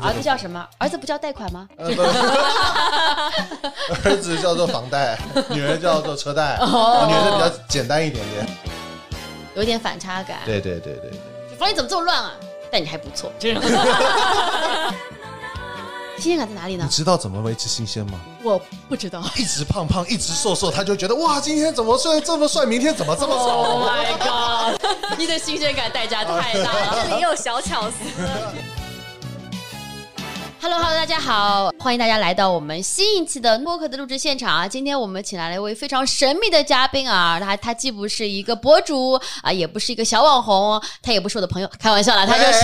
儿子叫什么？儿子不叫贷款吗？儿子叫做房贷，女儿叫做车贷，哦女儿比较简单一点点。有点反差感。对对对对对，房你怎么这么乱啊？但你还不错，真的。新鲜感在哪里呢？你知道怎么维持新鲜吗？我不知道。一直胖胖，一直瘦瘦，他就觉得哇，今天怎么帅这么帅，明天怎么这么 Oh 丑？my god！你的新鲜感代价太大了。这里有小巧思。Hello Hello，大家好，欢迎大家来到我们新一期的播客的录制现场啊！今天我们请来了一位非常神秘的嘉宾啊，他他既不是一个博主啊，也不是一个小网红，他也不是我的朋友，开玩笑啦，他就是。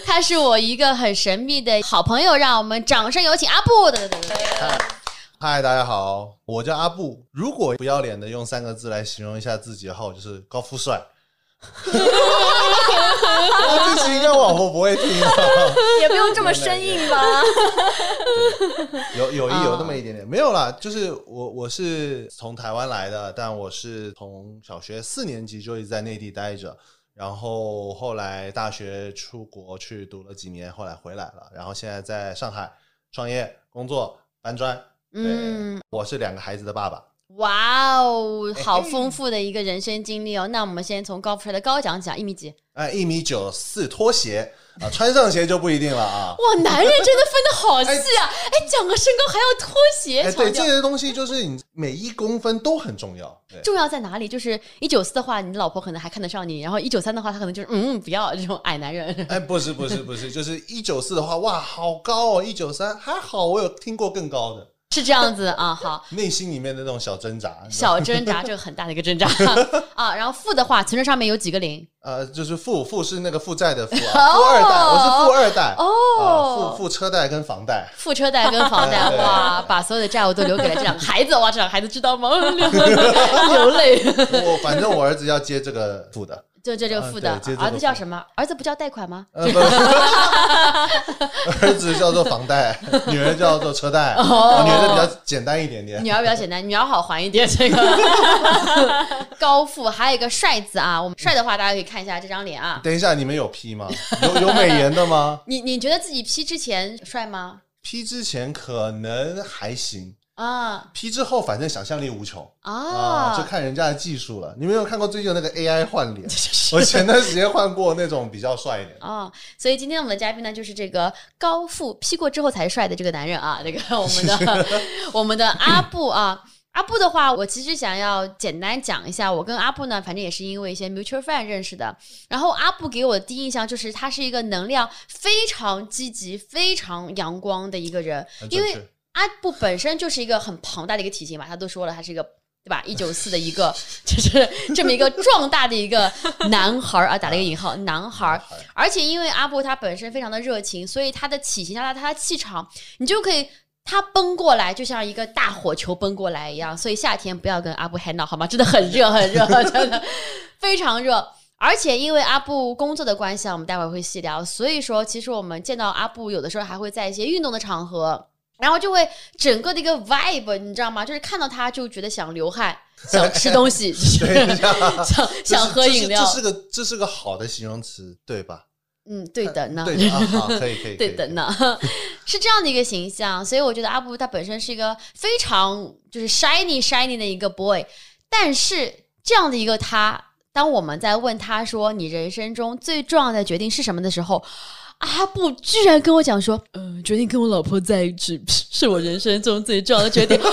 他是我一个很神秘的好朋友，让我们掌声有请阿布。对对对对嗨，大家好，我叫阿布。如果不要脸的用三个字来形容一下自己的话，我就是高富帅。这期应该我老婆不会听啊，也不用这么生硬吧？有有一啊有那么一点点，没有啦。就是我我是从台湾来的，但我是从小学四年级就一直在内地待着，然后后来大学出国去读了几年，后来回来了，然后现在在上海创业工作搬砖。嗯嗯，我是两个孩子的爸爸。哇哦，好丰富的一个人生经历哦。那我们先从高富帅的高讲讲，一米几？哎，一米九四，拖鞋啊，穿上鞋就不一定了啊。哇，男人真的分的好细啊！哎，讲个身高还要拖鞋，哎，对，这些东西就是你每一公分都很重要。对，重要在哪里？就是一九四的话，你老婆可能还看得上你；然后一九三的话，她可能就是嗯不要这种矮男人。哎，不是不是不是，就是一九四的话，哇，好高哦！一九三还好，我有听过更高的。是这样子啊，好，内心里面的那种小挣扎，小挣扎，这个很大的一个挣扎 啊。然后负的话，存折上面有几个零？呃，就是负负是那个负债的负啊，富二代，我是富二代哦啊，负负车贷跟房贷。负车贷跟房贷，哇，把所有的债务都留给了这两个孩子，哇，这两个孩子知道吗？流泪。我反正我儿子要接这个负的，就这这个负的儿子叫什么？儿子不叫贷款吗？儿子叫做房贷，女儿叫做车贷，女儿比较简单一点点。女儿比较简单，女儿好还一点。这个 高富，还有一个帅字啊，我们帅的话，大家可以看一下这张脸啊。等一下，你们有 P 吗？有有美颜的吗 你你觉得自己 P 之前帅吗？？P 之前可能还行啊，P 之后反正想象力无穷啊，啊，就看人家的技术了。你没有看过最近有那个 AI 换脸？我前段时间换过那种比较帅一点。啊，所以今天我们的嘉宾呢，就是这个高富 P 过之后才帅的这个男人啊，这个我们的 我们的阿布啊。阿布的话，我其实想要简单讲一下，我跟阿布呢，反正也是因为一些 mutual friend 认识的。然后阿布给我的第一印象就是他是一个能量非常积极、非常阳光的一个人，因为。阿布本身就是一个很庞大的一个体型嘛，他都说了，他是一个对吧？一九四的一个，就是这么一个壮大的一个男孩儿啊，打了一个引号，男孩儿。而且因为阿布他本身非常的热情，所以他的体型、加上他的气场，你就可以。他奔过来就像一个大火球奔过来一样，所以夏天不要跟阿布 hang out 好吗？真的很热很热，真的非常热。而且因为阿布工作的关系啊，我们待会儿会细聊，所以说其实我们见到阿布有的时候还会在一些运动的场合，然后就会整个的一个 vibe，你知道吗？就是看到他就觉得想流汗，想吃东西，想想喝饮料。这，是这是个这是个好的形容词，对吧？嗯，对的呢，对的啊，好，可以 可以，对的呢，是这样的一个形象，所以我觉得阿布他本身是一个非常就是 shiny shiny 的一个 boy，但是这样的一个他，当我们在问他说你人生中最重要的决定是什么的时候，阿布居然跟我讲说，嗯、决定跟我老婆在一起 是我人生中最重要的决定，我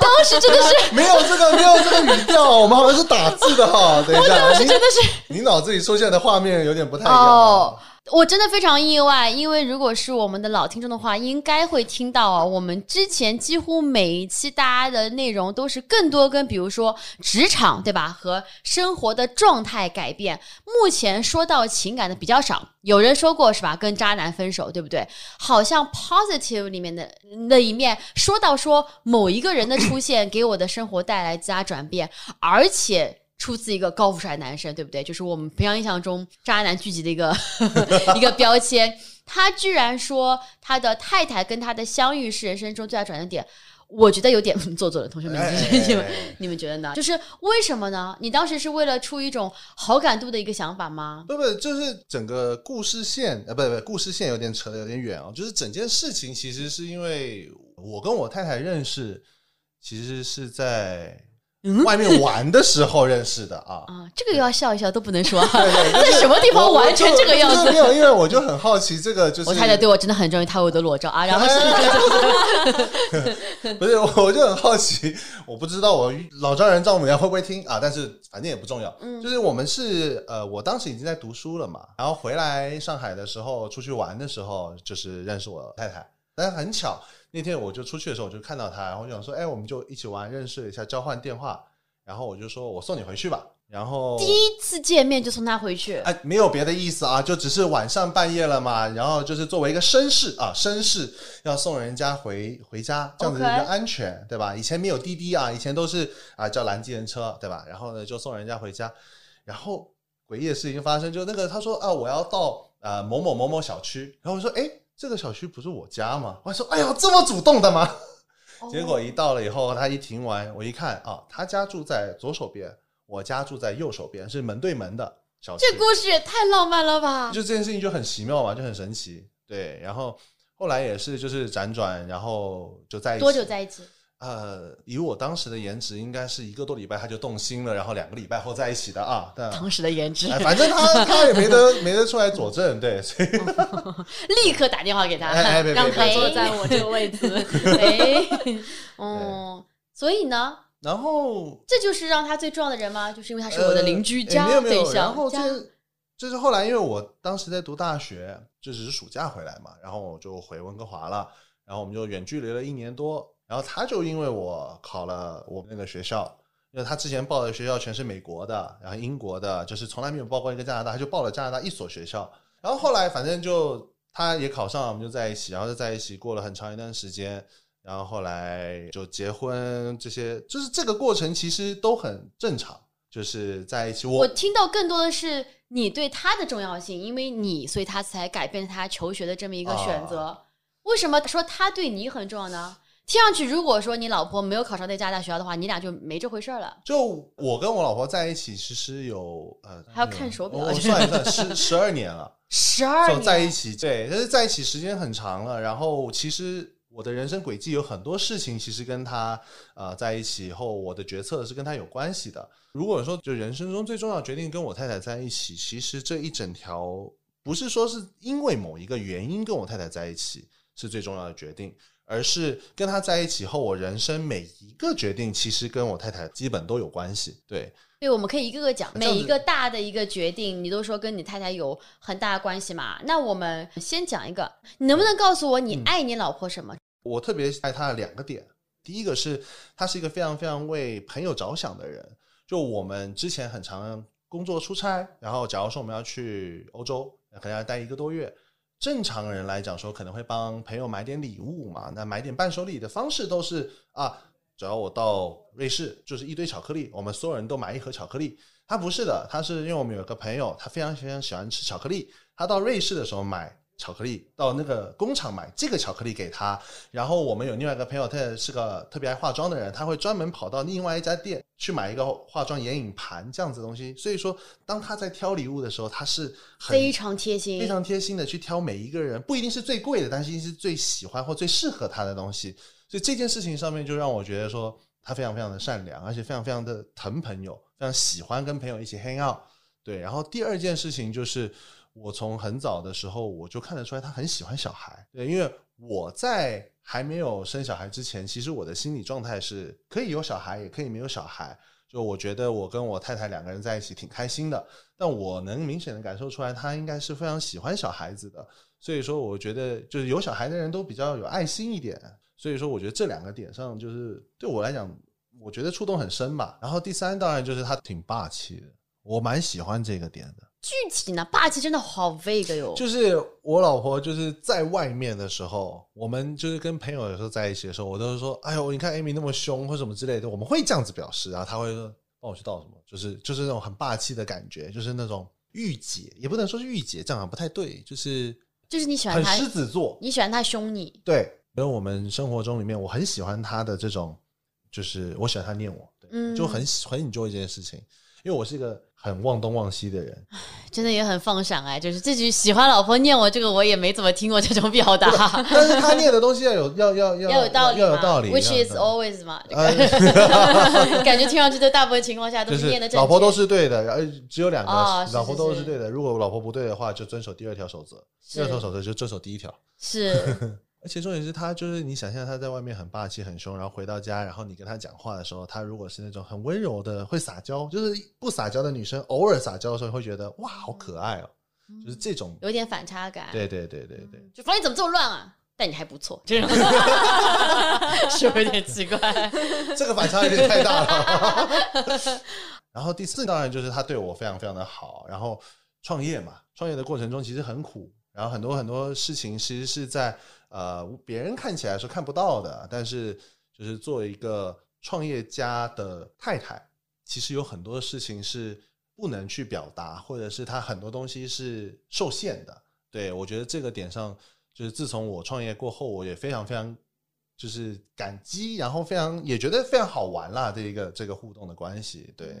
当时真的是。没有这个没有这个语调，我们好像是打字的哈。等一下，你真的是你脑子里出现的画面有点不太一样。哦，我真的非常意外，因为如果是我们的老听众的话，应该会听到啊，我们之前几乎每一期大家的内容都是更多跟比如说职场对吧和生活的状态改变。目前说到情感的比较少，有人说过是吧？跟渣男分手对不对？好像 positive 里面的那一面说到说某一个人的出现给我的生活带来加转变，而且。出自一个高富帅男生，对不对？就是我们平常印象中渣男聚集的一个 一个标签。他居然说他的太太跟他的相遇是人生中最大转折点，我觉得有点 做作的。同学们，你们 你们觉得呢？就是为什么呢？你当时是为了出于一种好感度的一个想法吗？不不，就是整个故事线，呃，不不，故事线有点扯的有点远哦。就是整件事情其实是因为我跟我太太认识，其实是在外面玩的时候认识的啊。啊，这个要笑一笑都不能说，在什么地方我完成这个样子没？有，因为我就很好奇，这个就是我太太对我真的很重要，她有我的裸照啊，然后是 不是，我就很好奇，我不知道我老丈人丈母娘会不会听啊，但是反正也不重要。嗯就是我们是呃，我当时已经在读书了嘛，然后回来上海的时候，出去玩的时候，就是认识我太太。但是很巧，那天我就出去的时候，我就看到他，然后就想说，哎，我们就一起玩，认识了一下，交换电话。然后我就说我送你回去吧。然后第一次见面就送他回去，哎，没有别的意思啊，就只是晚上半夜了嘛，然后就是作为一个绅士啊，绅士要送人家回回家，这样子比较安全对吧？以前没有滴滴啊，以前都是啊叫拦计程车，对吧？然后呢就送人家回家，然后诡异的事情发生，就那个他说啊我要到呃某某某某小区，然后我说哎这个小区不是我家吗？我还说哎呦这么主动的吗？哦结果一到了以后，他一停完，我一看啊，他家住在左手边，我家住在右手边，是门对门的小区。这故事也太浪漫了吧！就这件事情就很奇妙嘛，就很神奇。对，然后后来也是就是辗转，然后就在一起。多久在一起？呃，以我当时的颜值，应该是一个多礼拜他就动心了，然后两个礼拜后在一起的啊。但当时的颜值，哎，反正他 他也没得没得出来佐证，对，所以 立刻打电话给他，哎哎别别让他坐在我这个位置。哎，哦，所以呢，然后这就是让他最重要的人吗？就是因为他是我的邻居家没有没有，对象，然后就是后来，因为我当时在读大学，就只是暑假回来嘛，然后我就回温哥华了，然后我们就远距离了一年多，然后他就因为我考了我们那个学校。因为他之前报的学校全是美国的，然后英国的，就是从来没有报过一个加拿大，他就报了加拿大一所学校。然后后来反正就他也考上了，我们就在一起，然后就在一起过了很长一段时间。然后后来就结婚，这些就是这个过程其实都很正常，就是在一起。我我听到更多的是你对他的重要性，因为你，所以他才改变他求学的这么一个选择。啊为什么说他对你很重要呢？听上去，如果说你老婆没有考上那加拿大学校的话，你俩就没这回事儿了。就我跟我老婆在一起，其实有呃，还要看手表我我算一算，十 十二年了，十二年在一，起，对，但是在一起时间很长了。然后其实我的人生轨迹有很多事情，其实跟他呃在一起以后，我的决策是跟他有关系的。如果说就人生中最重要的决定跟我太太在一起，其实这一整条不是说是因为某一个原因跟我太太在一起是最重要的决定。而是跟他在一起后，我人生每一个决定其实跟我太太基本都有关系。对，对，我们可以一个个讲，每一个大的一个决定，你都说跟你太太有很大的关系嘛。那我们先讲一个，你能不能告诉我你爱你老婆什么？我特别爱她的两个点，第一个是她是一个非常非常为朋友着想的人。就我们之前很常工作出差，然后假如说我们要去欧洲，可能要待一个多月。正常人来讲说，可能会帮朋友买点礼物嘛，那买点伴手礼的方式都是啊，只要我到瑞士，就是一堆巧克力，我们所有人都买一盒巧克力。他不是的，他是因为我们有个朋友，他非常非常喜欢吃巧克力，他到瑞士的时候买巧克力，到那个工厂买这个巧克力给他。然后我们有另外一个朋友，他也是个特别爱化妆的人，他会专门跑到另外一家店去买一个化妆眼影盘这样子的东西。所以说，当他在挑礼物的时候，他是很非常贴心，非常贴心的去挑每一个人，不一定是最贵的，但是一定是最喜欢或最适合他的东西。所以这件事情上面就让我觉得说，他非常非常的善良，而且非常非常的疼朋友，非常喜欢跟朋友一起 hang out。对，然后第二件事情就是，我从很早的时候我就看得出来他很喜欢小孩。对，因为我在还没有生小孩之前，其实我的心理状态是可以有小孩，也可以没有小孩。就我觉得我跟我太太两个人在一起挺开心的，但我能明显的感受出来，她应该是非常喜欢小孩子的。所以说，我觉得就是有小孩的人都比较有爱心一点。所以说，我觉得这两个点上，就是对我来讲，我觉得触动很深吧。然后第三，当然就是他挺霸气的，我蛮喜欢这个点的。具体呢，霸气真的好 vague 哟。就是我老婆就是在外面的时候，我们就是跟朋友有时候在一起的时候，我都是说，哎呦，你看 Amy 那么凶或什么之类的，我们会这样子表示，然后她会说帮我去倒什么，就是就是那种很霸气的感觉，就是那种御姐，也不能说是御姐，这样不太对，就是就是你喜欢他，狮子座，你喜欢他凶你，对因为我们生活中里面，我很喜欢他的这种，就是我喜欢他念我，对，嗯。就很喜很 enjoy 这件事情，因为我是一个很忘东忘西的人，真的也很放闪哎，就是这句喜欢老婆念我这个我也没怎么听过这种表达，但是他念的东西要有要要要要有道理要有道理，which is always 嘛，呃 感觉听上去在大部分情况下都是念的正老婆都是对的，然后只有两个，老婆都是对的。如果老婆不对的话，就遵守第二条守则；第二是。条守则就遵守第一条。是而且重点是他就是你想象他在外面很霸气很凶，然后回到家，然后你跟他讲话的时候，他如果是那种很温柔的会撒娇，就是不撒娇的女生，偶尔撒娇的时候会觉得哇好可爱哦，就是这种。有点反差感，对对对对对，就房间怎么这么乱啊？但你还不错，这种是不是有点奇怪？这个反差有点太大了。然后第四当然就是他对我非常非常的好，然后创业嘛，创业的过程中其实很苦，然后很多很多事情其实是在呃别人看起来是看不到的，但是就是作为一个创业家的太太，其实有很多事情是不能去表达，或者是他很多东西是受限的。对我觉得这个点上，就是自从我创业过后，我也非常非常就是感激，然后非常也觉得非常好玩啦，这一个这个互动的关系，对。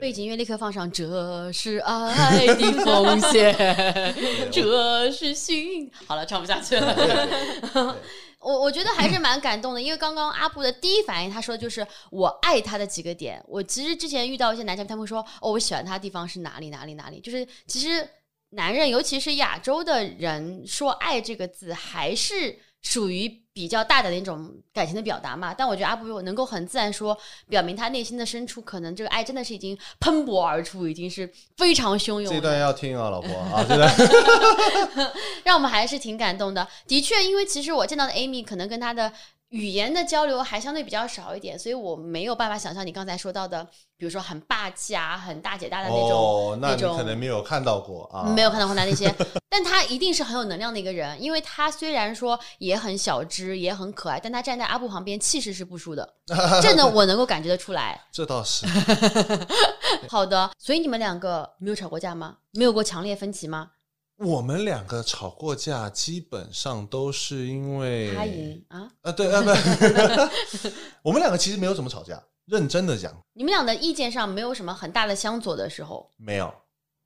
背景音乐立刻放上，这是爱的奉献，这是心。好了，唱不下去了。我我觉得还是蛮感动的，因为刚刚阿布的第一反应，他说的就是我爱他的几个点。我其实之前遇到一些男嘉宾，他们会说哦，我喜欢他的地方是哪里哪里哪里，就是其实男人，尤其是亚洲的人，说爱这个字还是属于比较大胆的一种感情的表达嘛。但我觉得阿布能够很自然说，表明他内心的深处，可能这个爱真的是已经喷薄而出，已经是非常汹涌的。这段要听啊，老婆啊，这段 让我们还是挺感动的。的确，因为其实我见到的 Amy 可能跟他的语言的交流还相对比较少一点，所以我没有办法想象你刚才说到的，比如说很霸气啊、很大姐大的那种，哦，那你种可能没有看到过啊，没有看到过他那些，但他一定是很有能量的一个人，因为他虽然说也很小只，也很可爱，但他站在阿布旁边气势是不输的，这呢我能够感觉得出来。这倒是 好的，所以你们两个没有吵过架吗？没有过强烈分歧吗？我们两个吵过架，基本上都是因为他赢啊？啊，对啊，不，我们两个其实没有怎么吵架，认真的讲，你们俩的意见上没有什么很大的相左的时候，没有，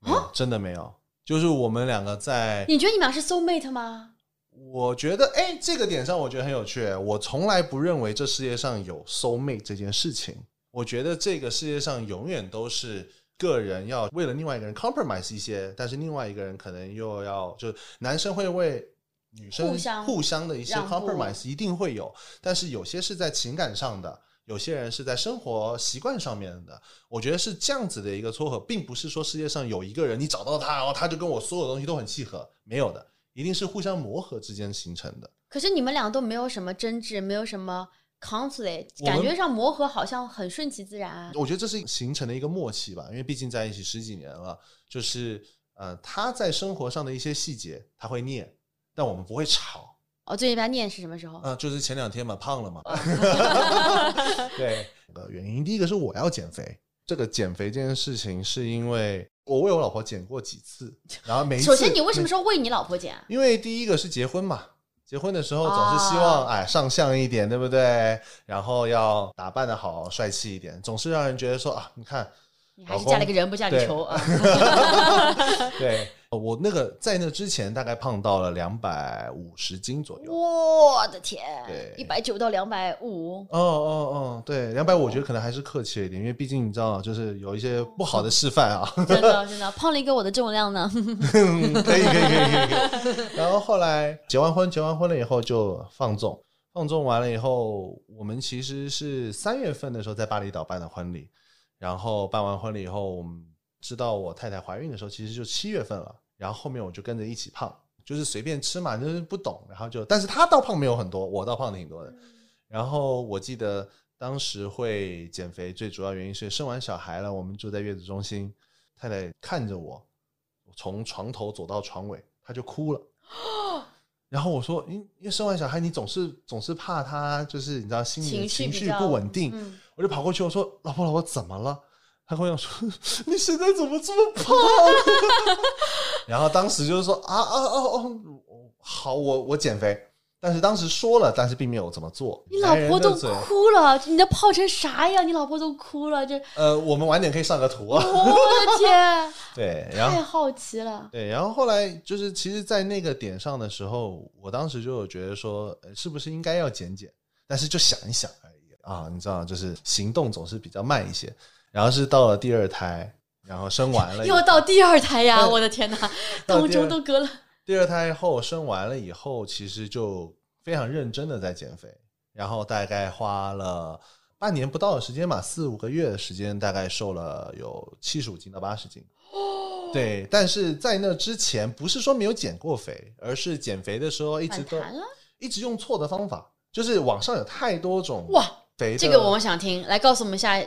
没有，真的没有，就是我们两个在你觉得你们俩是 soul mate 吗？我觉得，哎、这个点上我觉得很有趣。我从来不认为这世界上有 soul mate 这件事情。我觉得这个世界上永远都是个人要为了另外一个人 compromise 一些，但是另外一个人可能又要，就男生会为女生互相互相的一些 compromise 一定会有，但是有些是在情感上的。有些人是在生活习惯上面的，我觉得是这样子的一个撮合，并不是说世界上有一个人你找到他，然后他就跟我所有东西都很契合，没有的，一定是互相磨合之间形成的。可是你们俩都没有什么争执，没有什么们感觉上磨合好像很顺其自然啊。我觉得这是形成的一个默契吧，因为毕竟在一起十几年了，就是呃，他在生活上的一些细节他会念，但我们不会吵。哦，最近被他念是什么时候？呃，就是前两天嘛，胖了嘛。对，呃，原因第一个是我要减肥，这个减肥这件事情是因为我为我老婆减过几次，然后每一次首先，你为什么说为你老婆减啊？因为第一个是结婚嘛，结婚的时候总是希望、哦哎上相一点，对不对？然后要打扮的好，帅气一点，总是让人觉得说啊，你看，你还是嫁了个人不嫁个对仇啊？对我那个在那之前大概胖到了两百五十斤左右。我的天对，一百九到两百五，哦哦哦，对，两百我觉得可能还是客气了一点，因为毕竟你知道，就是有一些不好的示范啊。真的真的胖了一个我的重量呢。嗯，可以可以可以可以可以。然后后来结完婚，结完婚了以后就放纵，放纵完了以后，我们其实是三月份的时候在巴厘岛办的婚礼，然后办完婚礼以后，我们知道我太太怀孕的时候，其实就七月份了，然后后面我就跟着一起胖，就是随便吃嘛，就是不懂，然后就，但是她倒胖没有很多，我倒胖挺多的。然后我记得当时会减肥，最主要原因是生完小孩了，我们住在月子中心，太太看着我从床头走到床尾，她就哭了。然后我说，因因为生完小孩，你总是总是怕他就是你知道心里情绪不稳定，嗯我就跑过去我说：“老婆，老婆怎么了？”她跟我讲说：“ 你现在怎么这么胖？” 然后当时就是说：“啊啊啊哦，好，我我减肥。”但是当时说了，但是并没有怎么做。你老婆都哭了，你的泡成啥样？你老婆都哭了，这呃，我们晚点可以上个图啊。我的天，对，然后太好奇了。对，然后后来就是，其实，在那个点上的时候，我当时就有觉得说，呃是不是应该要减减？但是就想一想而已啊，你知道，就是行动总是比较慢一些。然后是到了第二胎，然后生完了，又到第二胎呀！我的天哪，当中都隔了。第二胎后生完了以后，其实就非常认真的在减肥，然后大概花了半年不到的时间吧，四五个月的时间，大概瘦了有七十五斤到八十斤。对，但是在那之前，不是说没有减过肥，而是减肥的时候一直都一直用错的方法，就是网上有太多种哇，肥。这个我们想听，来告诉我们一下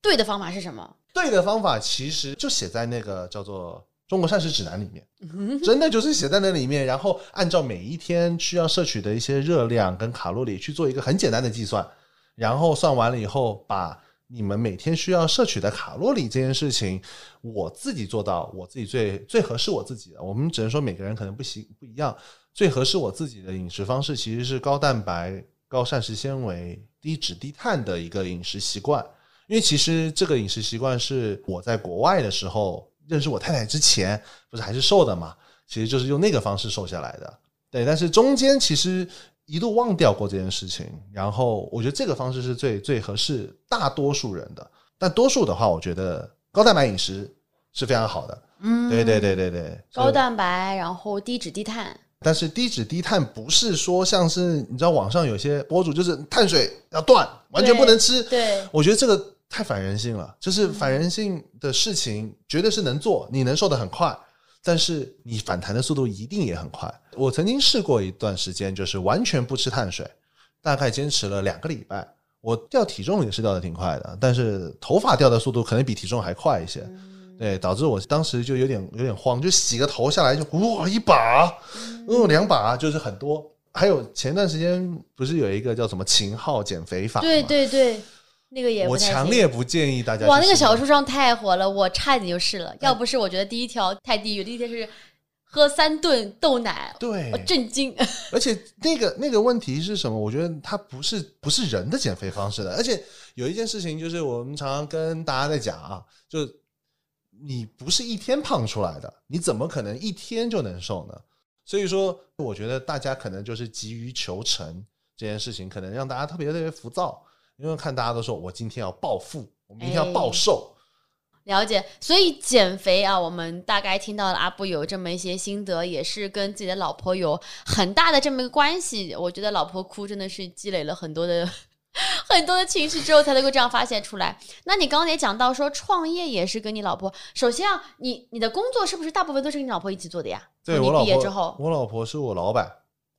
对的方法是什么？对的方法其实就写在那个叫做《中国膳食指南》里面，真的就是写在那里面，然后按照每一天需要摄取的一些热量跟卡路里去做一个很简单的计算，然后算完了以后，把你们每天需要摄取的卡路里这件事情，我自己做到，我自己最最合适我自己的。我们只能说每个人可能不行不一样，最合适我自己的饮食方式其实是高蛋白、高膳食纤维、低脂低碳的一个饮食习惯。因为其实这个饮食习惯是我在国外的时候认识我太太之前，不是还是瘦的嘛？其实就是用那个方式瘦下来的。对，但是中间其实一度忘掉过这件事情，然后我觉得这个方式是最最合适大多数人的。但多数的话，我觉得高蛋白饮食是非常好的。嗯，对对对对对，高蛋白，然后低脂低碳。但是低脂低碳不是说像是你知道网上有些博主就是碳水要断，完全不能吃。对，我觉得这个太反人性了，就是反人性的事情绝对是能做，你能瘦得很快，但是你反弹的速度一定也很快。我曾经试过一段时间，就是完全不吃碳水，大概坚持了两个礼拜，我掉体重也是掉的挺快的，但是头发掉的速度可能比体重还快一些。对，导致我当时就有点有点慌，就洗个头下来就哇一把，嗯，两把就是很多。还有前段时间不是有一个叫什么秦昊减肥法吗？对对对，那个也我强烈不建议大家去哇，那个试小说上太火了，我差一点就试了。要不是我觉得第一条太地狱，第一条是喝三顿豆奶，对我，震惊。而且那个那个问题是什么？我觉得它不是不是人的减肥方式的，而且有一件事情就是我们常常跟大家在讲啊，就是你不是一天胖出来的，你怎么可能一天就能瘦呢？所以说，我觉得大家可能就是急于求成这件事情，可能让大家特别特别浮躁，因为看大家都说我今天要暴富，我明天要暴瘦。了解，所以减肥啊，我们大概听到了阿布有这么一些心得，也是跟自己的老婆有很大的这么一个关系。我觉得老婆哭真的是积累了很多的 很多的情绪之后才能够这样发泄出来。那你刚刚也讲到说创业也是跟你老婆，首先啊，你你的工作是不是大部分都是跟你老婆一起做的呀？对你对我老婆，毕业之后我老婆是我老板。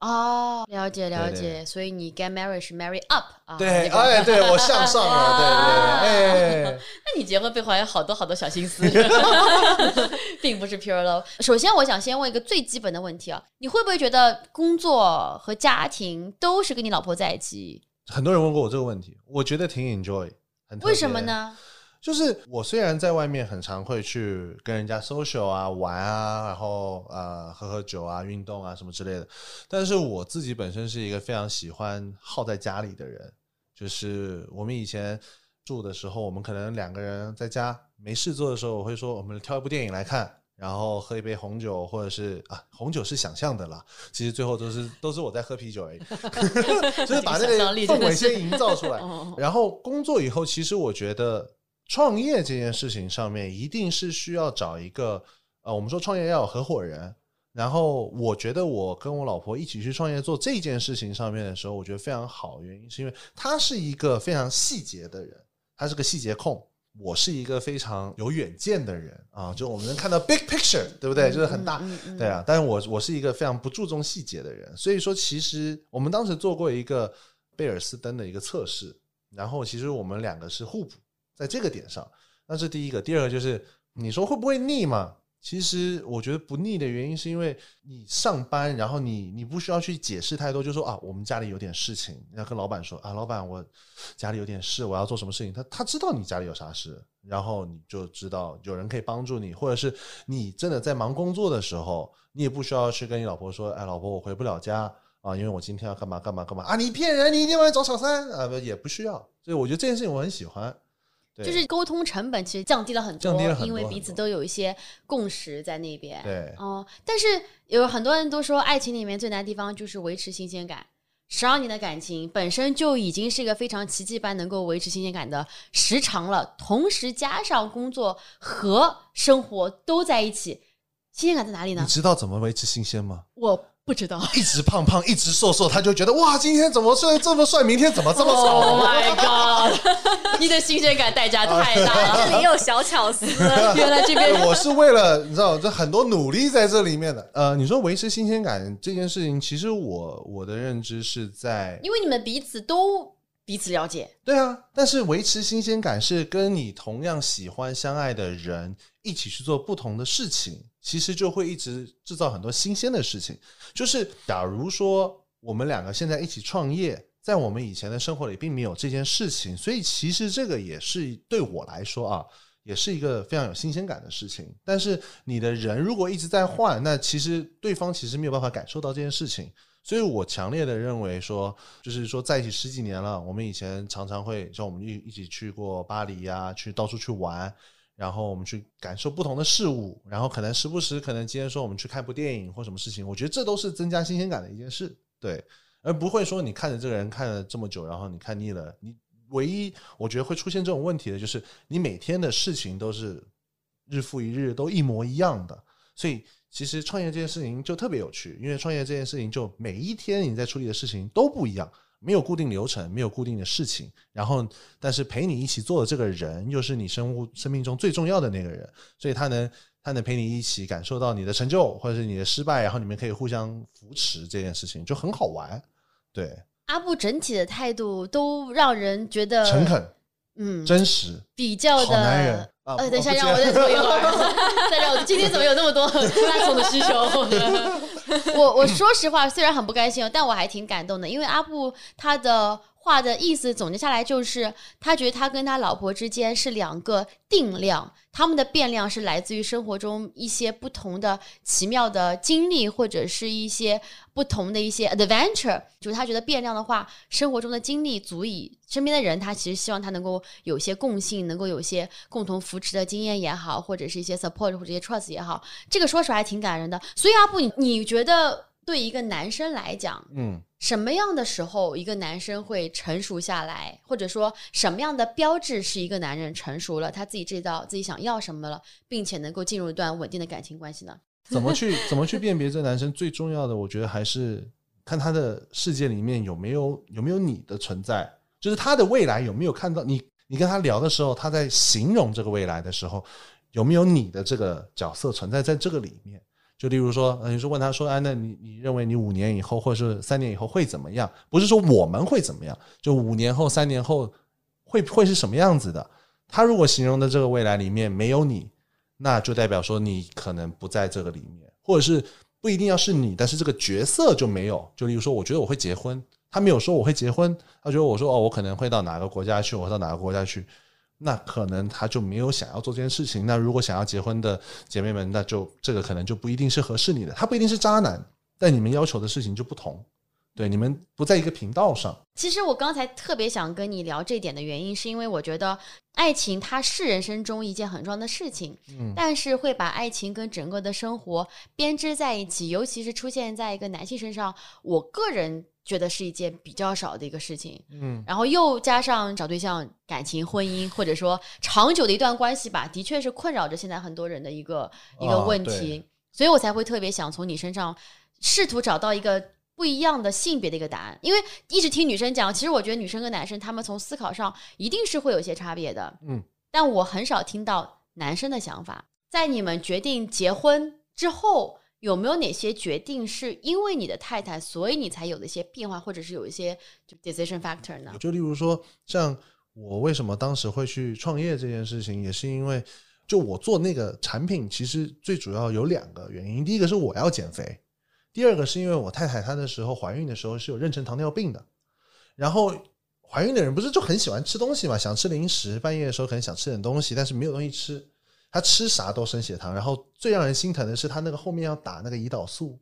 哦，了解了对解，所以你 get married 是 marry up 啊？对，这个哎，对我向上了，对对对，哎。那你结婚背后还有好多好多小心思，并不是 pure love。首先，我想先问一个最基本的问题啊，你会不会觉得工作和家庭都是跟你老婆在一起？很多人问过我这个问题，我觉得挺 enjoy，很为什么？呢？就是我虽然在外面很常会去跟人家 social 啊、玩啊，然后呃喝喝酒啊、运动啊什么之类的，但是我自己本身是一个非常喜欢耗在家里的人。就是我们以前住的时候，我们可能两个人在家没事做的时候，我会说我们挑一部电影来看。然后喝一杯红酒，或者是啊，红酒是想象的啦，其实最后都是都是我在喝啤酒而已，就是把那个氛围先营造出来。哦然后工作以后，其实我觉得创业这件事情上面，一定是需要找一个呃，我们说创业要有合伙人。然后我觉得我跟我老婆一起去创业做这件事情上面的时候，我觉得非常好，原因是因为她是一个非常细节的人，她是个细节控。我是一个非常有远见的人啊，就我们能看到 big picture，对不对？就是很大，对啊。但是我我是一个非常不注重细节的人，所以说其实我们当时做过一个贝尔斯登的一个测试，然后其实我们两个是互补在这个点上，那是第一个。第二个就是你说会不会腻嘛？其实我觉得不腻的原因是因为你上班，然后你你不需要去解释太多，就说啊，我们家里有点事情，要跟老板说啊，老板我家里有点事，我要做什么事情，他他知道你家里有啥事，然后你就知道有人可以帮助你，或者是你真的在忙工作的时候，你也不需要去跟你老婆说，哎，老婆我回不了家。啊，因为我今天要干嘛干嘛干嘛啊，你骗人，你一定要找小三啊，不也不需要。所以我觉得这件事情我很喜欢，就是沟通成本其实降低了很多，降低了很多因为彼此都有一些共识在那边。对哦，但是有很多人都说，爱情里面最难的地方就是维持新鲜感。十二年的感情本身就已经是一个非常奇迹般能够维持新鲜感的时长了，同时加上工作和生活都在一起，新鲜感在哪里呢你？知道怎么维持新鲜吗？我不知道。一直胖胖，一直瘦瘦，他就觉得哇，今天怎么帅这么帅，明天怎么这么 Oh？my god！你的新鲜感代价太大了。这里有小巧思，原来这边我是为了你知道，这很多努力在这里面的。呃，你说维持新鲜感这件事情，其实我我的认知是在因为你们彼此都彼此了解，对啊，但是维持新鲜感是跟你同样喜欢相爱的人一起去做不同的事情，其实就会一直制造很多新鲜的事情。就是假如说我们两个现在一起创业，在我们以前的生活里并没有这件事情，所以其实这个也是对我来说啊，也是一个非常有新鲜感的事情。但是你的人如果一直在换，那其实对方其实没有办法感受到这件事情。所以我强烈的认为说，就是说在一起十几年了，我们以前常常会像我们一一起去过巴黎呀、去到处去玩，然后我们去感受不同的事物，然后可能时不时可能今天说我们去看部电影或什么事情，我觉得这都是增加新鲜感的一件事，对，而不会说你看着这个人看了这么久，然后你看腻了，你唯一我觉得会出现这种问题的就是你每天的事情都是日复一日都一模一样的，所以其实创业这件事情就特别有趣，因为创业这件事情就每一天你在处理的事情都不一样，没有固定流程，没有固定的事情，然后但是陪你一起做的这个人又是你生物生命中最重要的那个人，所以他能他能陪你一起感受到你的成就或者是你的失败，然后你们可以互相扶持，这件事情就很好玩，对，阿布整体的态度都让人觉得诚，恳、嗯，真实，比较好男人！呃，等一下，不让我再坐一会儿。再让我，今天怎么有那么多 拉松的需求？我我说实话，虽然很不甘心，但我还挺感动的，因为阿布他的话的意思总结下来就是，他觉得他跟他老婆之间是两个定量，他们的变量是来自于生活中一些不同的奇妙的经历，或者是一些不同的一些 adventure。就是他觉得变量的话，生活中的经历足以身边的人，他其实希望他能够有些共性，能够有一些共同扶持的经验也好，或者是一些 support 或者一些 trust 也好，这个说出来还挺感人的。所以阿布，你你觉得对一个男生来讲，嗯，什么样的时候一个男生会成熟下来，或者说什么样的标志是一个男人成熟了，他自己知道自己想要什么了，并且能够进入一段稳定的感情关系呢？怎么去怎么去辨别这男生最重要的，我觉得还是看他的世界里面有没有有没有你的存在，就是他的未来有没有看到你。你跟他聊的时候，他在形容这个未来的时候，有没有你的这个角色存在在这个里面？就例如说，你是问他说，啊，那你你认为你五年以后或者是三年以后会怎么样？不是说我们会怎么样，就五年后、三年后会会是什么样子的？他如果形容的这个未来里面没有你，那就代表说你可能不在这个里面，或者是不一定要是你，但是这个角色就没有。就例如说，我觉得我会结婚，他没有说我会结婚，他觉得我说哦，我可能会到哪个国家去，我到哪个国家去，那可能他就没有想要做这件事情。那如果想要结婚的姐妹们，那就这个可能就不一定是合适你的，他不一定是渣男，但你们要求的事情就不同，对，你们不在一个频道上。其实我刚才特别想跟你聊这点的原因，是因为我觉得爱情它是人生中一件很重要的事情，嗯但是会把爱情跟整个的生活编织在一起，尤其是出现在一个男性身上，我个人觉得是一件比较少的一个事情。嗯，然后又加上找对象、感情、婚姻，或者说长久的一段关系吧，的确是困扰着现在很多人的一个一个哦问题，所以我才会特别想从你身上试图找到一个不一样的性别的一个答案，因为一直听女生讲，其实我觉得女生跟男生他们从思考上一定是会有些差别的，嗯，但我很少听到男生的想法。在你们决定结婚之后，有没有哪些决定是因为你的太太，所以你才有的一些变化，或者是有一些就 decision factor 呢？就例如说，像我为什么当时会去创业这件事情，也是因为就我做那个产品，其实最主要有两个原因。第一个是我要减肥，第二个是因为我太太她的时候怀孕的时候是有妊娠糖尿病的，然后怀孕的人不是就很喜欢吃东西嘛，想吃零食，半夜的时候可能想吃点东西，但是没有东西吃，他吃啥都升血糖。然后最让人心疼的是他那个后面要打那个胰岛素，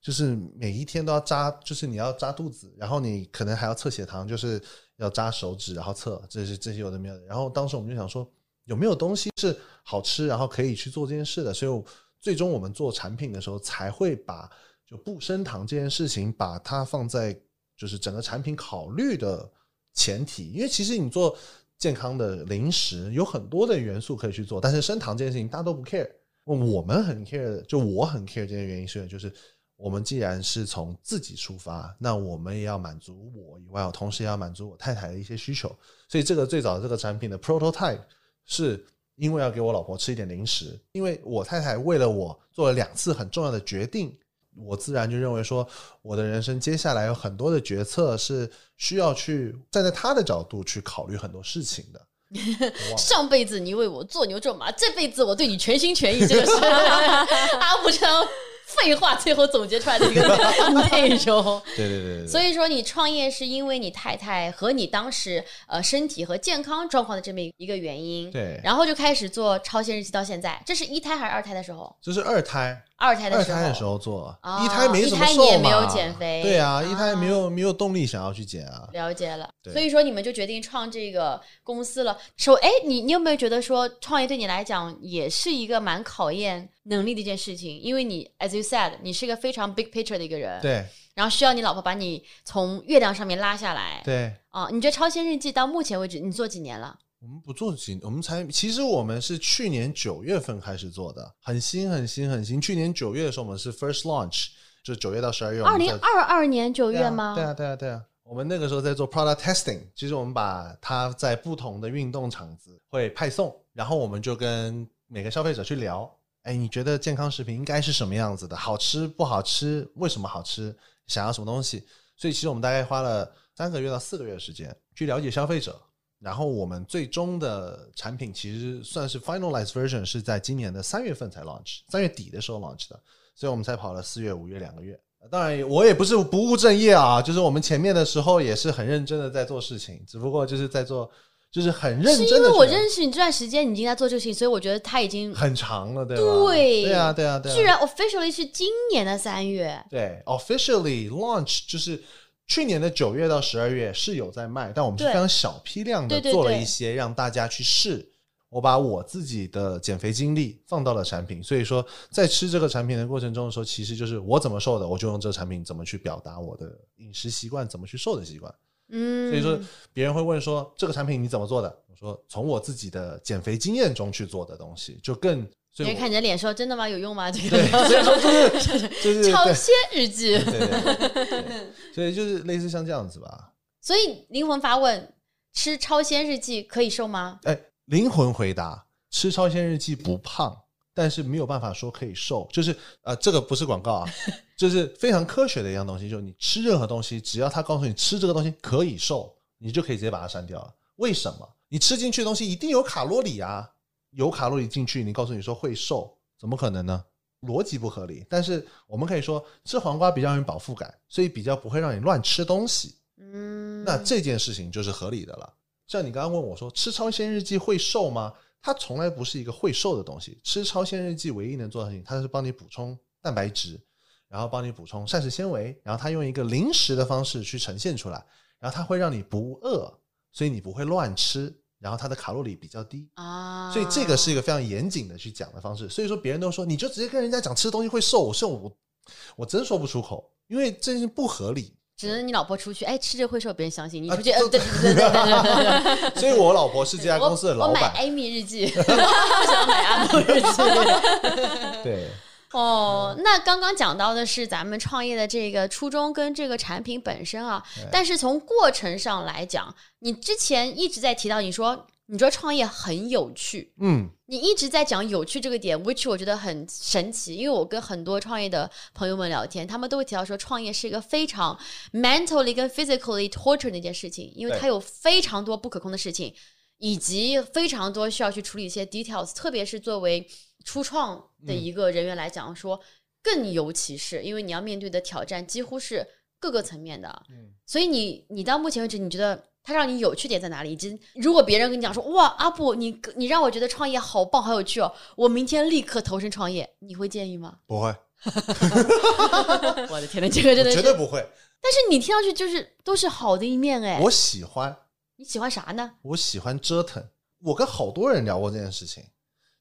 就是每一天都要扎，就是你要扎肚子，然后你可能还要测血糖，就是要扎手指，然后测，这些这些有的没有。然后当时我们就想说，有没有东西是好吃，然后可以去做这件事的？所以最终我们做产品的时候，才会把就不升糖这件事情，把它放在就是整个产品考虑的前提。因为其实你做健康的零食，有很多的元素可以去做，但是升糖这件事情大家都不 care。我们很 care，就我很 care 这件原因是，就是我们既然是从自己出发，那我们也要满足我以外，我同时也要满足我太太的一些需求。所以这个最早的这个产品的 prototype 是因为要给我老婆吃一点零食，因为我太太为了我做了两次很重要的决定，我自然就认为说，我的人生接下来有很多的决策是需要去站在他的角度去考虑很多事情的。上辈子你为我做牛做马，这辈子我对你全心全意，这个是 阿布昌废话最后总结出来的一个 内容。对对对对，所以说你创业是因为你太太和你当时呃身体和健康状况的这么一个原因，对，然后就开始做超限日记到现在，这是一胎还是二胎的时候？这是二胎。二胎的时候，二胎的时候做，一胎没什么瘦嘛，没有减肥，对啊，一胎没有没有动力想要去减啊。了解了，所以说你们就决定创这个公司了。说，哎，你你有没有觉得说创业对你来讲也是一个蛮考验能力的一件事情？因为你，as you said，你是一个非常 big picture 的一个人，对，然后需要你老婆把你从月亮上面拉下来，对，啊，你觉得超仙日记到目前为止你做几年了？我们不做几，我们才其实我们是去年九月份开始做的，很新很新很新。去年九月的时候，我们是 first launch，就九月到十二月。二零二二年九月吗？对啊，对啊，对啊。我们那个时候在做 product testing，其实我们把它在不同的运动场子会派送，然后我们就跟每个消费者去聊，哎，你觉得健康食品应该是什么样子的？好吃不好吃？为什么好吃？想要什么东西？所以其实我们大概花了三个月到四个月的时间去了解消费者。然后我们最终的产品其实算是 finalized version，是在今年的三月份才 launch，三月底的时候 launch 的，所以我们才跑了四月、五月两个月。当然，我也不是不务正业啊，就是我们前面的时候也是很认真的在做事情，只不过就是在做，就是很认真。是因为我认识你这段时间，你已经在做这个事情，所以我觉得他已经很长了，对吧？对，对啊，对啊，对。居然 officially 是今年的三月。对，officially launch 就是。去年的九月到十二月是有在卖，但我们是非常小批量的做了一些让大家去试。我把我自己的减肥经历放到了产品，所以说在吃这个产品的过程中的时候，其实就是我怎么瘦的，我就用这个产品怎么去表达我的饮食习惯，怎么去瘦的习惯。嗯，所以说别人会问说这个产品你怎么做的？我说从我自己的减肥经验中去做的东西，就更。别人看你的脸说：“真的吗？有用吗？”这个所以说就是就是超鲜日记，对所以就是类似像这样子吧。所以灵魂发问：吃超鲜日记可以瘦吗？哎，灵魂回答：吃超鲜日记不胖，但是没有办法说可以瘦。就是呃，这个不是广告啊，就是非常科学的一样东西。就是你吃任何东西，只要他告诉你吃这个东西可以瘦，你就可以直接把它删掉了。为什么？你吃进去的东西一定有卡路里啊。有卡路里进去，你告诉你说会瘦，怎么可能呢？逻辑不合理。但是我们可以说吃黄瓜比较有饱腹感，所以比较不会让你乱吃东西。嗯，那这件事情就是合理的了。像你刚刚问我说吃超鲜日记会瘦吗？它从来不是一个会瘦的东西。吃超纤日记唯一能做的事情，它是帮你补充蛋白质，然后帮你补充膳食纤维，然后它用一个零食的方式去呈现出来，然后它会让你不饿，所以你不会乱吃。然后它的卡路里比较低啊，所以这个是一个非常严谨的去讲的方式。所以说别人都说你就直接跟人家讲吃东西会瘦，我瘦我我真说不出口，因为这是不合理。只能你老婆出去，哎，吃着会受，别人相信你出去，对对对对对。所以我老婆是这家公司的老板。我买 Amy 日记，不想买阿布日记。对。哦，那刚刚讲到的是咱们创业的这个初衷跟这个产品本身啊，但是从过程上来讲，你之前一直在提到，你说你说创业很有趣，嗯，你一直在讲有趣这个点，which 我觉得很神奇，因为我跟很多创业的朋友们聊天，他们都会提到说，创业是一个非常 mentally 跟 physically torture 的一件事情，因为它有非常多不可控的事情，以及非常多需要去处理一些 details，特别是作为。初创的一个人员来讲，说更尤其是因为你要面对的挑战几乎是各个层面的，嗯，所以你你到目前为止，你觉得它让你有趣点在哪里？以及如果别人跟你讲说，哇，阿布，你你让我觉得创业好棒，好有趣哦，我明天立刻投身创业，你会建议吗？不会，我的天呐，这个真的绝对不会。但是你听上去就是都是好的一面哎。我喜欢，你喜欢啥呢？我喜欢折腾。我跟好多人聊过这件事情，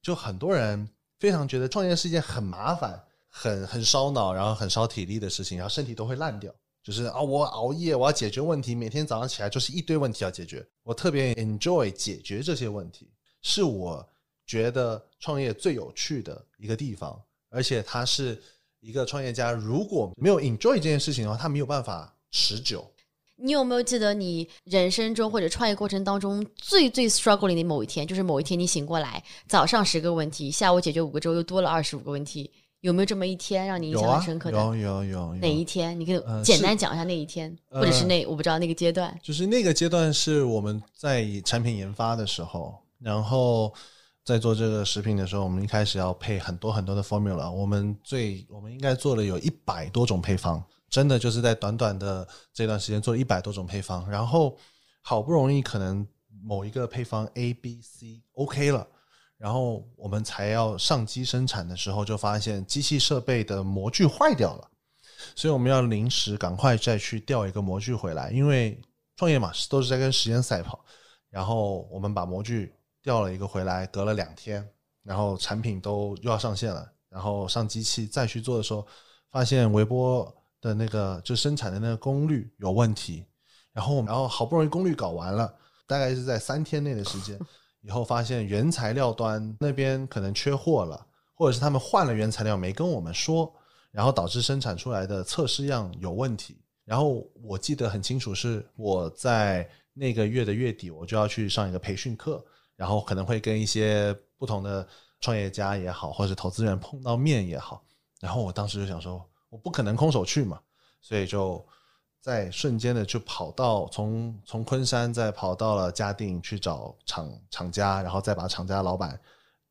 就很多人非常觉得创业是一件很麻烦、很很烧脑，然后很烧体力的事情，然后身体都会烂掉。就是啊，我熬夜，我要解决问题，每天早上起来就是一堆问题要解决。我特别 enjoy 解决这些问题，是我觉得创业最有趣的一个地方，而且它是一个创业家如果没有 enjoy 这件事情的话，他没有办法持久。你有没有记得你人生中或者创业过程当中最最 struggling 的某一天？就是某一天你醒过来，早上十个问题，下午解决五个之后又多了二十五个问题，有没有这么一天让你印象很深刻，的？有有有有哪一天？你可以简单讲一下那一天，呃或者是那我不知道那个阶段。就是那个阶段是我们在产品研发的时候，然后在做这个食品的时候，我们一开始要配很多很多的 formula，我们最我们应该做了有一百多种配方，真的就是在短短的这段时间做了一百多种配方，然后好不容易可能某一个配方 A、B、C OK 了。然后我们才要上机生产的时候，就发现机器设备的模具坏掉了，所以我们要临时赶快再去调一个模具回来，因为创业嘛都是在跟时间赛跑。然后我们把模具调了一个回来，隔了两天，然后产品都又要上线了，然后上机器再去做的时候，发现微波的那个就生产的那个功率有问题，然后然后好不容易功率搞完了，大概是在三天内的时间，以后发现原材料端那边可能缺货了，或者是他们换了原材料没跟我们说，然后导致生产出来的测试样有问题。然后我记得很清楚，是我在那个月的月底，我就要去上一个培训课，然后可能会跟一些不同的创业家也好，或者投资人碰到面也好。然后我当时就想说，我不可能空手去嘛，所以就在瞬间的就跑到从从昆山再跑到了嘉定去找厂厂家，然后再把厂家老板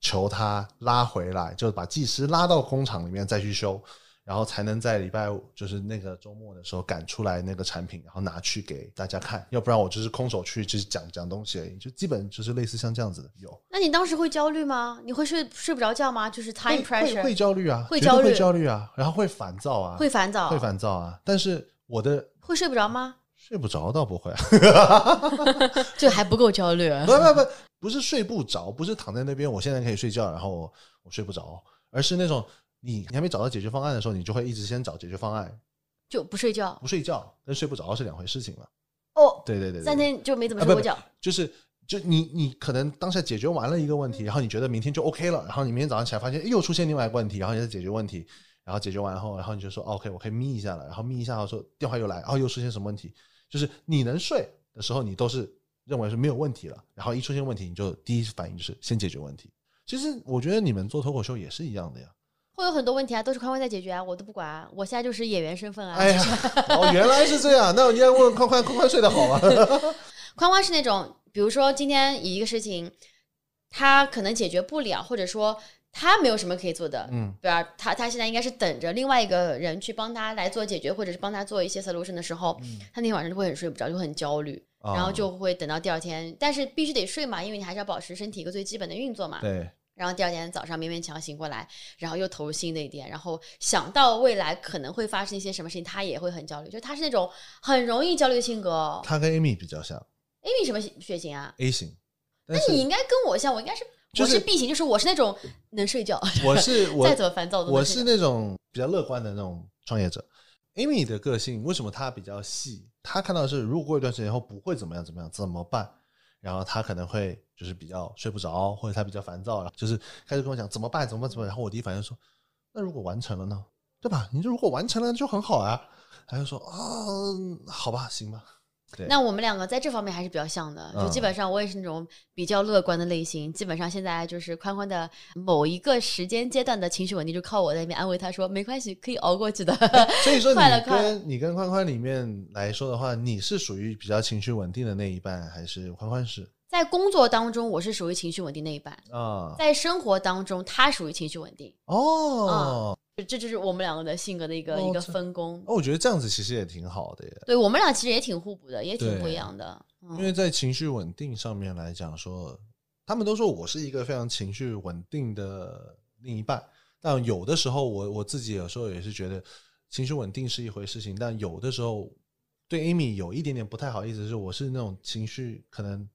求他拉回来，就把技师拉到工厂里面再去修，然后才能在礼拜五就是那个周末的时候赶出来那个产品，然后拿去给大家看。要不然我就是空手去，就是讲讲东西而已，就基本就是类似像这样子的有。那你当时会焦虑吗？你会睡睡不着觉吗？就是 time pressure 会焦虑啊，会焦虑会焦虑啊，然后会烦躁啊，会烦躁，会烦躁啊。但是我的会睡不着吗？睡不着倒不会，啊就还不够焦虑。不不不，不是睡不着，不是躺在那边，我现在可以睡觉，然后我我睡不着，而是那种你你还没找到解决方案的时候，你就会一直先找解决方案，就不睡觉不睡觉跟睡不着是两回事情了。哦，对对对对，三天就没怎么睡过觉。就是就你你可能当下解决完了一个问题，然后你觉得明天就 OK 了，然后你明天早上起来发现哎又出现另外一个问题，然后你再解决问题，然后解决完后，然后你就说、哦 OK 我可以眯一下了，然后眯一下后说电话又来，然后又出现什么问题，就是你能睡的时候，你都是认为是没有问题了，然后一出现问题，你就第一反应就是先解决问题。其实我觉得你们做脱口秀也是一样的呀。会有很多问题啊，都是宽宽在解决啊，我都不管啊。我现在就是演员身份啊。哎呀，哦，原来是这样，那你要问宽宽，宽宽睡得好吗？宽宽是那种，比如说今天一个事情，他可能解决不了，或者说他没有什么可以做的，嗯，对吧？他他现在应该是等着另外一个人去帮他来做解决，或者是帮他做一些 solution 的时候，他那天晚上就会很睡不着，就很焦虑，然后就会等到第二天，但是必须得睡嘛，因为你还是要保持身体一个最基本的运作嘛。对，然后第二天早上勉勉强强醒过来，然后又投入新的一点，然后想到未来可能会发生一些什么事情，他也会很焦虑，就他是那种很容易焦虑的性格哦。他跟 Amy 比较像 Amy 什么血型啊？A 型，那你应该跟我像，我应该是、就是我是 B 型，就是我是那种能睡觉，我是我 再怎么烦躁都我是那种比较乐观的那种创业者。Amy 的个性为什么她比较细？她看到的是如果过一段时间后不会怎么样怎么样怎么办？然后她可能会就是比较睡不着，或者她比较烦躁，然后就是开始跟我讲怎么办怎么办怎么办。然后我第一反应说，那如果完成了呢？对吧？你就如果完成了就很好啊。他就说啊，好吧，行吧。对那我们两个在这方面还是比较像的，就嗯基本上我也是那种比较乐观的类型。基本上现在就是宽宽的某一个时间阶段的情绪稳定，就靠我在那边安慰他说没关系，可以熬过去的。所以说你跟你跟宽宽里面来说的话，你是属于比较情绪稳定的那一半，还是宽宽是在工作当中，我是属于情绪稳定那一半；啊？在生活当中，他属于情绪稳定。哦，这这就是我们两个的性格的一个、一个分工。哦，我觉得这样子其实也挺好的耶，对我们俩其实也挺互补的，也挺不一样的。嗯，因为在情绪稳定上面来讲说，他们都说我是一个非常情绪稳定的另一半，但有的时候我我自己有时候也是觉得，情绪稳定是一回事情，但有的时候对 Amy 有一点点不太好意思，是我是那种情绪可能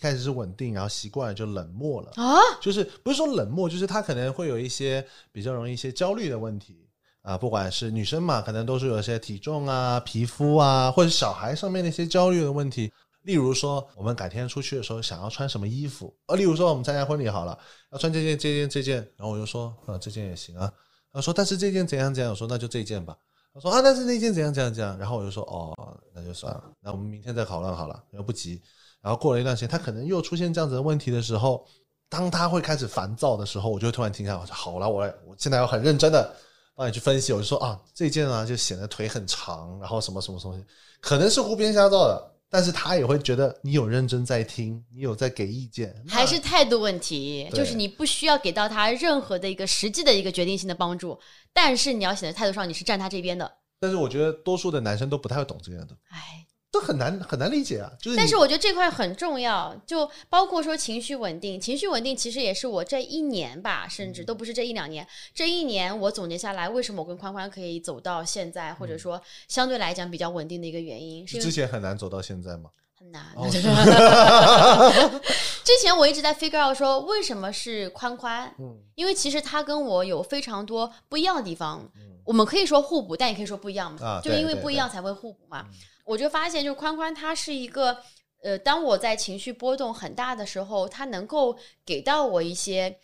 一开始是稳定，然后习惯了就冷漠了，啊，就是不是说冷漠，就是他可能会有一些比较容易一些焦虑的问题啊，不管是女生嘛，可能都是有一些体重啊、皮肤啊，或者是小孩上面的一些焦虑的问题。例如说，我们改天出去的时候想要穿什么衣服，呃，例如说我们参加婚礼好了，要穿这件、这件、这件，然后我就说，呃，这件也行啊。他说，但是这件怎样怎样，我说那就这件吧。他说啊，但是那件怎样怎样怎样，然后我就说哦，那就算了，那我们明天再讨论好了，又不急。然后过了一段时间，他可能又出现这样子的问题的时候，当他会开始烦躁的时候，我就会突然停下来，我说好了，我我现在要很认真的帮你去分析，我就说啊，这件啊就显得腿很长，然后什么什么东西，可能是胡编瞎造的，但是他也会觉得你有认真在听，你有在给意见，还是态度问题，就是你不需要给到他任何的一个实际的一个决定性的帮助，但是你要显得态度上你是站他这边的。但是我觉得多数的男生都不太会懂这样的，哎，这很难很难理解啊。就是但是我觉得这块很重要，就包括说情绪稳定，情绪稳定其实也是我这一年吧，甚嗯至都不是这一两年，这一年我总结下来，为什么我跟宽宽可以走到现在，或者说相对来讲比较稳定的一个原因，是因为之前很难走到现在吗。很难。哦 之前我一直在 figure out 说为什么是宽宽，嗯因为其实他跟我有非常多不一样的地方，我们可以说互补，但也可以说不一样嘛，就因为不一样才会互补嘛。我就发现，就是宽宽他是一个，呃，当我在情绪波动很大的时候，他能够给到我一些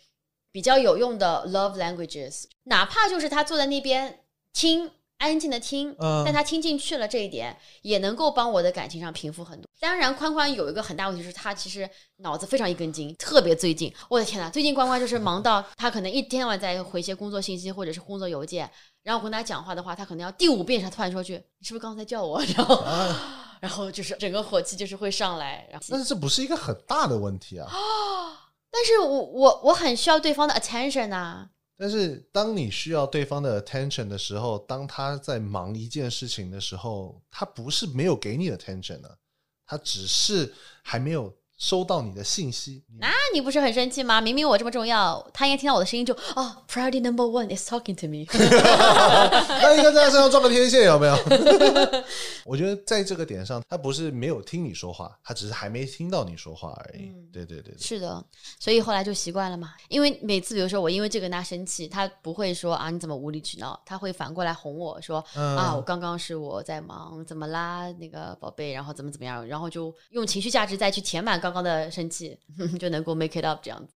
比较有用的 love languages，哪怕就是他坐在那边听。安静的听，嗯但他听进去了这一点，也能够帮我的感情上平复很多。当然，宽宽有一个很大问题，就是他其实脑子非常一根筋，特别最近，我的天呐，最近宽宽就是忙到他可能一天到晚在回一些工作信息或者是工作邮件，然后我跟他讲话的话，他可能要第五遍，才突然说句：“你是不是刚才叫我？” 然后，啊，然后就是整个火气就是会上来，然后，但是这不是一个很大的问题啊。但是我我我很需要对方的 attention 啊，但是当你需要对方的 attention 的时候，当他在忙一件事情的时候，他不是没有给你 attention 啊，他只是还没有收到你的信息。你那你不是很生气吗？明明我这么重要，他应该听到我的声音就哦，priority number one is talking to me。那应该在他身上装个天线，有没有？我觉得在这个点上，他不是没有听你说话，他只是还没听到你说话而已。嗯对对对对，是的，所以后来就习惯了嘛。因为每次比如说我因为这个跟他生气，他不会说啊你怎么无理取闹，他会反过来哄我说、嗯啊我刚刚是我在忙，怎么啦那个宝贝，然后怎么怎么样，然后就用情绪价值再去填满刚刚的生气，就能够 make it up 这样子。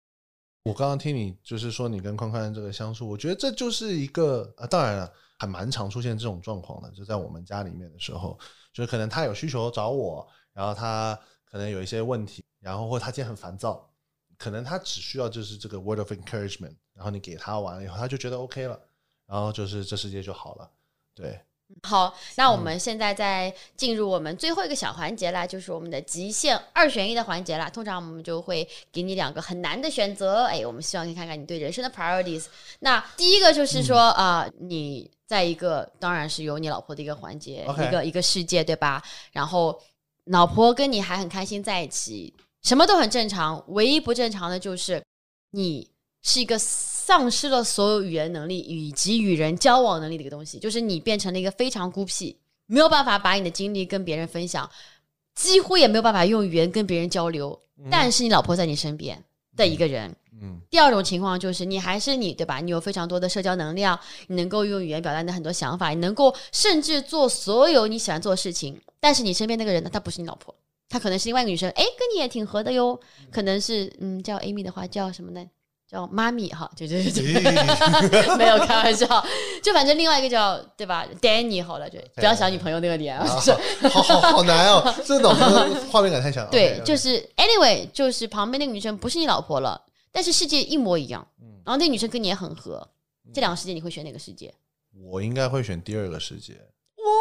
我刚刚听你就是说你跟宽宽这个相处，我觉得这就是一个啊，当然了，还蛮常出现这种状况的，就在我们家里面的时候，就是可能他有需求找我，然后他可能有一些问题，然后或他今天很烦躁，可能他只需要就是这个 word of encouragement，然后你给他完了以后，他就觉得 OK 了，然后就是这世界就好了，对，好，那我们现在在进入我们最后一个小环节啦，就是我们的极限二选一的环节啦。通常我们就会给你两个很难的选择，哎，我们希望可以看看你对人生的 priorities。那第一个就是说啊、你在一个当然是有你老婆的一个环节一个一个世界，对吧？然后老婆跟你还很开心在一起，什么都很正常，唯一不正常的就是你是一个丧失了所有语言能力以及与人交往能力的一个东西，就是你变成了一个非常孤僻，没有办法把你的经历跟别人分享，几乎也没有办法用语言跟别人交流。但是你老婆在你身边的一个人。嗯第二种情况就是你还是你，对吧？你有非常多的社交能量，你能够用语言表达你的很多想法，你能够甚至做所有你喜欢做的事情。但是你身边那个人呢，他不是你老婆，他可能是另外一个女生，哎，跟你也挺合的哟。可能是嗯，叫 Amy 的话叫什么呢？叫妈咪哈，就就 没有开玩笑，就反正另外一个叫对吧？Danny 好了，就不要想女朋友那个脸啊，是好好好难哦，这种画面感太强了。对就是 anyway，就是旁边那个女生不是你老婆了，但是世界一模一样，嗯然后那个女生跟你也很合，这两个世界你会选哪个世界？我应该会选第二个世界，哇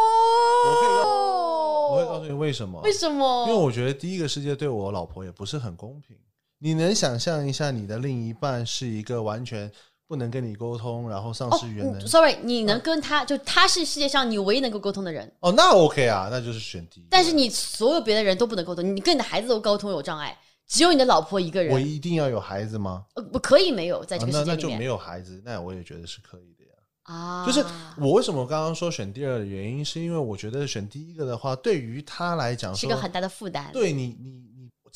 我会告诉你为什么。为什么？因为我觉得第一个世界对我老婆也不是很公平。你能想象一下，你的另一半是一个完全不能跟你沟通，然后丧哦失语言能，sorry，你能跟他就他是世界上你唯一能够沟通的人，哦，那 OK 啊，那就是选第一。但是你所有别的人都不能沟通，你跟你的孩子都沟通有障碍，只有你的老婆一个人我，一定要有孩子吗？呃，不可以没有在这个啊那那就没。有孩子，那我也觉得是可以的呀。啊，就是我为什么刚刚说选第二的原因，是因为我觉得选第一个的话，对于他来讲说是个很大的负担。对，你你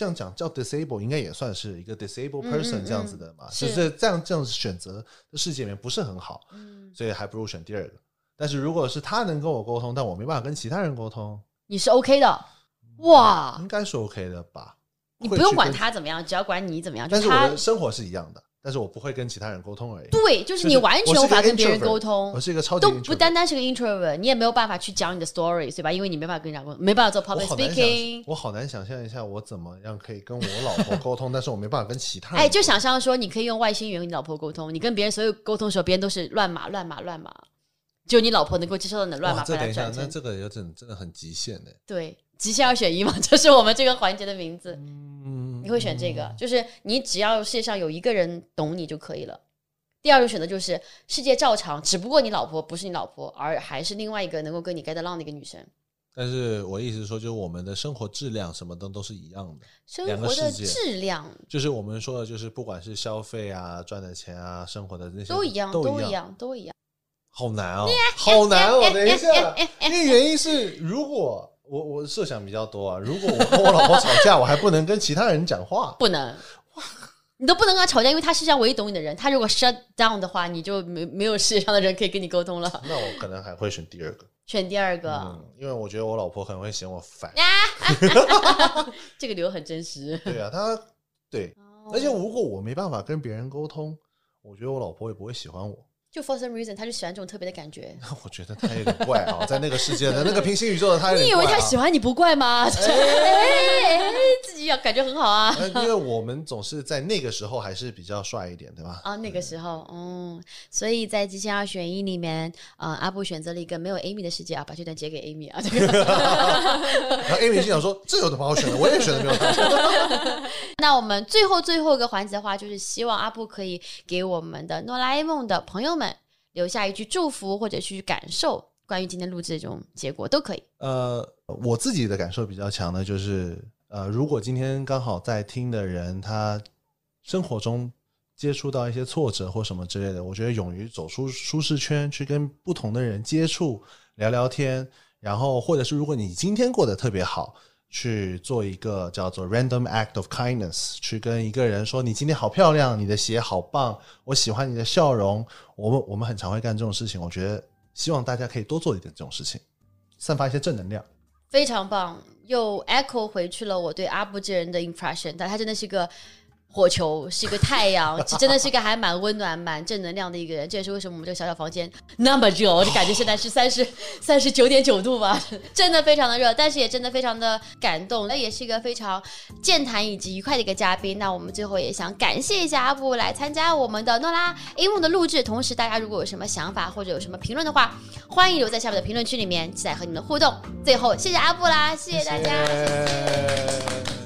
这样讲叫 disable，应该也算是一个 disable 嗯 person 嗯这样子的嘛，是就是这样这样子选择的世界里面不是很好，嗯，所以还不如选第二个。但是如果是他能跟我沟通，但我没办法跟其他人沟通，你是 OK 的，哇，应该是 OK 的吧？你不用管他怎么样，只要管你怎么样。就但是我他的生活是一样的，但是我不会跟其他人沟通而已。对，就是你完全无法跟别人沟通我，是一个超级都不单单是个 introvert，你也没有办法去讲你的 story，对吧？因为你没办法跟人家沟通，没办法做 public speaking。我好难想象一下，我怎么样可以跟我老婆沟通，但是我没办法跟其他人。哎，就想象说，你可以用外星人跟你老婆沟通，你跟别人所有沟通的时候，别人都是乱码、乱码、乱码，只有你老婆能够接受到你的乱码，哇，这等一下，那这个有点真的很极限的。对极限二选一嘛，这是我们这个环节的名字。嗯，你会选这个，就是你只要世界上有一个人懂你就可以了。第二种选择就是世界照常，只不过你老婆不是你老婆，而还是另外一个能够跟你 get along 的一个女生。但是我意思是说，就是我们的生活质量什么的都是一样的，生活的质量就是我们说的，就是不管是消费啊、赚的钱啊、生活的那些都一样，都一，样，都一样。好难哦，好难哦。等一下，因为原因是，如果我我设想比较多啊，如果我跟我老婆吵架，我还不能跟其他人讲话，不能，你都不能跟他吵架，因为他世界上唯一懂你的人。他如果 shut down 的话，你就没没有世界上的人可以跟你沟通了。那我可能还会选第二个。选第二个，嗯，因为我觉得我老婆可能会嫌我烦。这个理由很真实。对啊，她对，哦而且如果我没办法跟别人沟通，我觉得我老婆也不会喜欢我。就 for some reason，他就喜欢这种特别的感觉。我觉得他有点怪啊，在那个世界的那个平行宇宙的他有你以为他喜欢你不怪吗？自己要感觉很好啊。呃因为我们总是在那个时候还是比较帅一点，对吧？啊，那个时候，嗯，所以在极限二选一里面，呃，阿布选择了一个没有 Amy 的世界啊，把这段截给 Amy 啊，这个。然后 Amy 心想说：“这有的把我选的，我也选的没有他。那我们最后最后一个环节的话，就是希望阿布可以给我们的哆啦 A 梦的朋友们留下一句祝福或者去感受，关于今天录制的这种结果都可以。呃，我自己的感受比较强的就是，呃，如果今天刚好在听的人，他生活中接触到一些挫折或什么之类的，我觉得勇于走出舒适圈，去跟不同的人接触、聊聊天，然后或者是如果你今天过得特别好。去做一个叫做 random act of kindness，去跟一个人说你今天好漂亮，你的鞋好棒，我喜欢你的笑容。我们我们很常会干这种事情，我觉得希望大家可以多做一点这种事情，散发一些正能量。非常棒，又 echo 回去了我对阿布这人的 impression，但他真的是个火球，是一个太阳，其实真的是一个还蛮温暖、蛮正能量的一个人。这也是为什么我们这个小小房间那么热，我就感觉现在是三十三十九点九度吧，真的非常的热，但是也真的非常的感动。那也是一个非常健谈以及愉快的一个嘉宾。那我们最后也想感谢一下阿布来参加我们的诺拉 A 梦的录制，同时大家如果有什么想法或者有什么评论的话，欢迎留在下面的评论区里面，期待和你们互动。最后，谢谢阿布啦，谢谢大家。谢谢